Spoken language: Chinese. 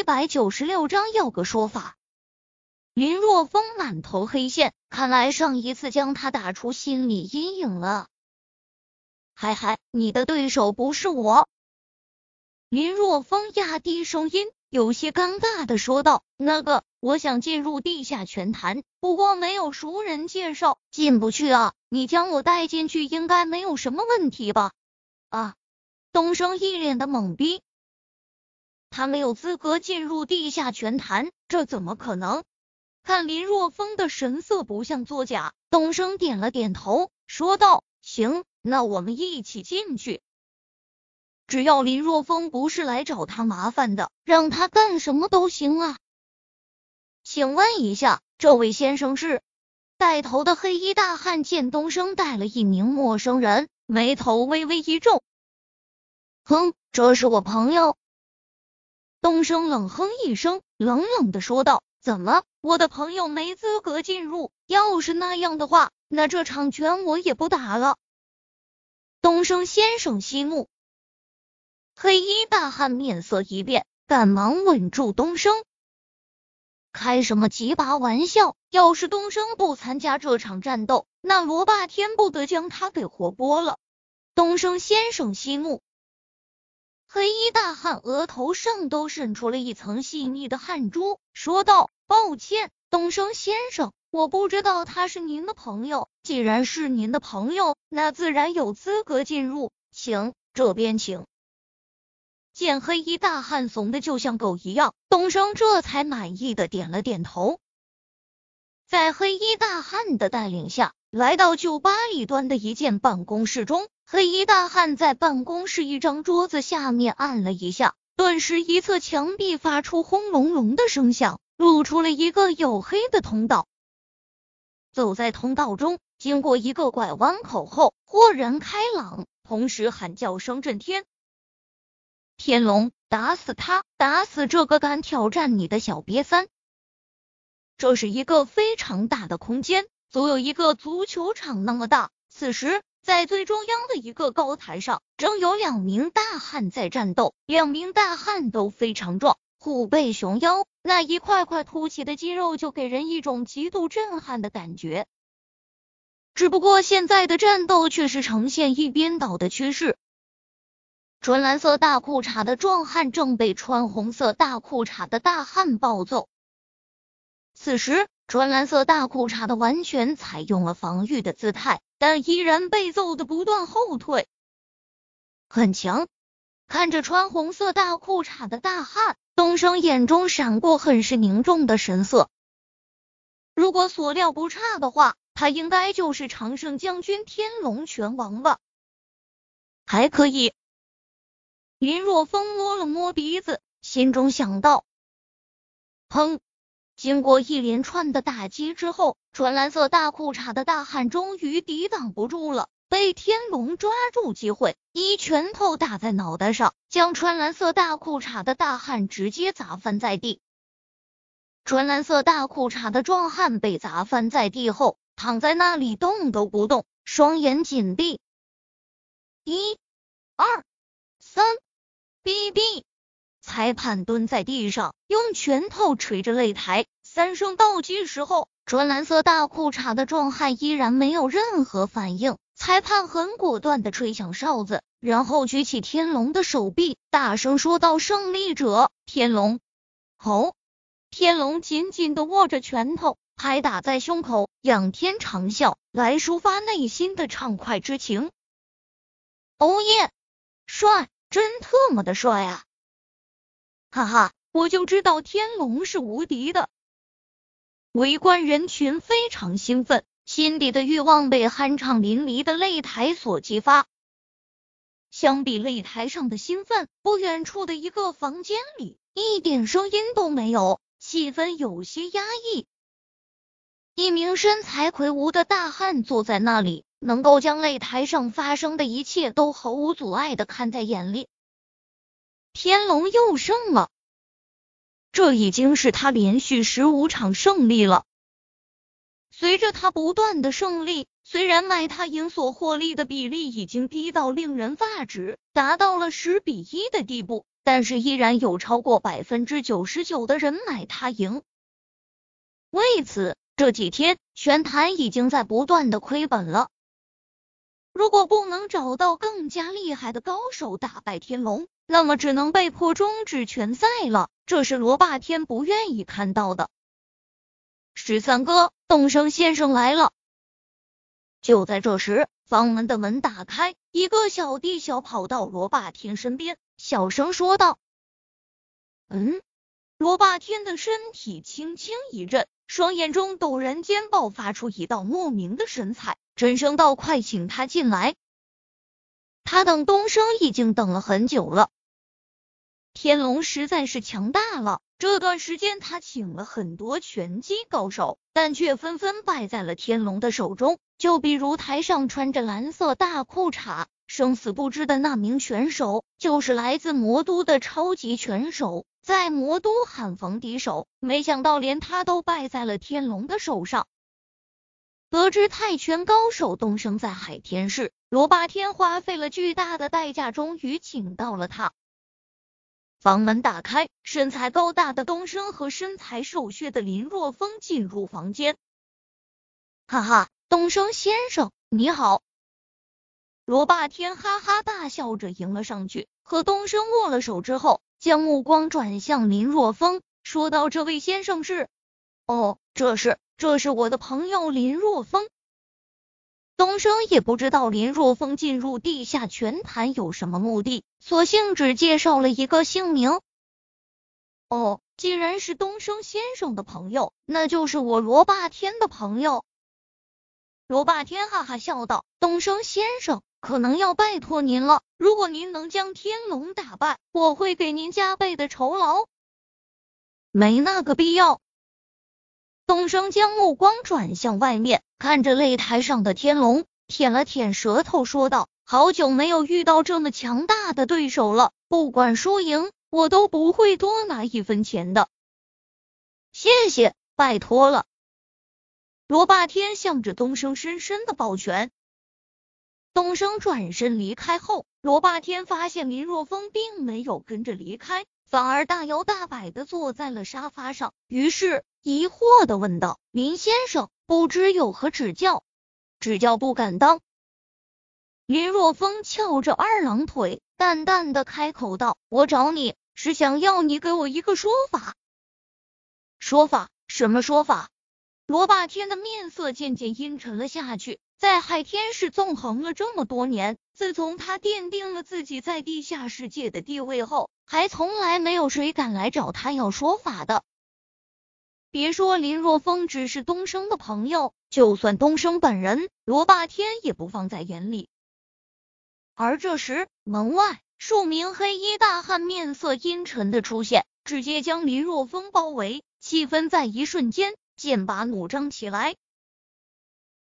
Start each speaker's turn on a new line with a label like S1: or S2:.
S1: 一百九十六章要个说法。林若风满头黑线，看来上一次将他打出心理阴影了。嗨嗨，你的对手不是我。林若风压低声音，有些尴尬的说道：“那个，我想进入地下拳坛，不过没有熟人介绍，进不去啊。你将我带进去，应该没有什么问题吧？”啊！东升一脸的懵逼，他没有资格进入地下拳坛，这怎么可能？看林若风的神色不像作假，东升点了点头，说道：“行，那我们一起进去。只要林若风不是来找他麻烦的，让他干什么都行啊。”请问一下，这位先生是？带头的黑衣大汉见东升带了一名陌生人，眉头微微一皱。哼，这是我朋友。东升冷哼一声，冷冷的说道。怎么，我的朋友没资格进入？要是那样的话，那这场拳我也不打了。东升先生息怒，黑衣大汉面色一变，赶忙稳住东升。开什么鸡巴玩笑？要是东升不参加这场战斗，那罗霸天不得将他给活剥了。东升先生息怒。黑衣大汉额头上都渗出了一层细腻的汗珠，说道：“抱歉，东升先生，我不知道他是您的朋友。既然是您的朋友，那自然有资格进入，请这边请。”见黑衣大汉怂的就像狗一样，东升这才满意的点了点头，在黑衣大汉的带领下，来到酒吧里端的一间办公室中。黑衣大汉在办公室一张桌子下面按了一下，顿时一侧墙壁发出轰隆隆的声响，露出了一个黝黑的通道。走在通道中，经过一个拐弯口后，豁然开朗，同时喊叫声震天。天龙，打死他！打死这个敢挑战你的小瘪三！这是一个非常大的空间，足有一个足球场那么大。此时。在最中央的一个高台上，正有两名大汉在战斗。两名大汉都非常壮，虎背熊腰，那一块块凸起的肌肉就给人一种极度震撼的感觉。只不过现在的战斗却是呈现一边倒的趋势。纯蓝色大裤衩的壮汉正被穿红色大裤衩的大汉暴揍。此时，穿蓝色大裤衩的完全采用了防御的姿态。但依然被揍的不断后退，很强。看着穿红色大裤衩的大汉，东升眼中闪过很是凝重的神色。如果所料不差的话，他应该就是常胜将军天龙拳王吧？还可以。林若风摸了摸鼻子，心中想到：砰。经过一连串的打击之后，穿蓝色大裤衩的大汉终于抵挡不住了，被天龙抓住机会，一拳头打在脑袋上，将穿蓝色大裤衩的大汉直接砸翻在地。穿蓝色大裤衩的壮汉被砸翻在地后，躺在那里动都不动，双眼紧闭。一、二、三，哔哔。裁判蹲在地上，用拳头捶着擂台。三声倒计时后，穿蓝色大裤衩的壮汉依然没有任何反应。裁判很果断的吹响哨子，然后举起天龙的手臂，大声说道：“胜利者，天龙！”吼！天龙紧紧的握着拳头，拍打在胸口，仰天长啸，来抒发内心的畅快之情。哦耶！帅，真特么的帅啊！哈哈，我就知道天龙是无敌的。围观人群非常兴奋，心底的欲望被酣畅淋漓的擂台所激发。相比擂台上的兴奋，不远处的一个房间里一点声音都没有，气氛有些压抑。一名身材魁梧的大汉坐在那里，能够将擂台上发生的一切都毫无阻碍的看在眼里。天龙又胜了。这已经是他连续十五场胜利了。随着他不断的胜利，虽然买他赢所获利的比例已经低到令人发指，达到了十比一的地步，但是依然有超过百分之九十九的人买他赢。为此，这几天全坛已经在不断的亏本了。如果不能找到更加厉害的高手打败天龙，那么只能被迫终止拳赛了。这是罗霸天不愿意看到的。十三哥，东升先生来了。就在这时，房门的门打开，一个小弟小跑到罗霸天身边，小声说道：“嗯。”罗霸天的身体轻轻一震，双眼中陡然间爆发出一道莫名的神采，真声道：“快请他进来。”他等东升已经等了很久了。天龙实在是强大了，这段时间他请了很多拳击高手，但却纷纷败在了天龙的手中。就比如台上穿着蓝色大裤衩。生死不知的那名选手，就是来自魔都的超级拳手，在魔都罕逢敌手，没想到连他都败在了天龙的手上。得知泰拳高手东升在海天市，罗霸天花费了巨大的代价，终于请到了他。房门打开，身材高大的东升和身材瘦削的林若风进入房间。哈哈，东升先生，你好。罗霸天哈哈大笑着迎了上去，和东升握了手之后，将目光转向林若风，说道：“这位先生是……哦，这是，这是我的朋友林若风。”东升也不知道林若风进入地下拳坛有什么目的，索性只介绍了一个姓名。哦，既然是东升先生的朋友，那就是我罗霸天的朋友。罗霸天哈哈笑道：“东升先生。”可能要拜托您了。如果您能将天龙打败，我会给您加倍的酬劳。没那个必要。东升将目光转向外面，看着擂台上的天龙，舔了舔舌头，说道：“好久没有遇到这么强大的对手了，不管输赢，我都不会多拿一分钱的。”谢谢，拜托了。罗霸天向着东升深深的抱拳。东升转身离开后，罗霸天发现林若风并没有跟着离开，反而大摇大摆的坐在了沙发上。于是疑惑的问道：“林先生，不知有何指教？”“指教不敢当。”林若风翘着二郎腿，淡淡的开口道：“我找你是想要你给我一个说法。”“说法？什么说法？”罗霸天的面色渐渐阴沉了下去。在海天市纵横了这么多年，自从他奠定了自己在地下世界的地位后，还从来没有谁敢来找他要说法的。别说林若风只是东升的朋友，就算东升本人，罗霸天也不放在眼里。而这时，门外数名黑衣大汉面色阴沉的出现，直接将林若风包围，气氛在一瞬间剑拔弩张起来。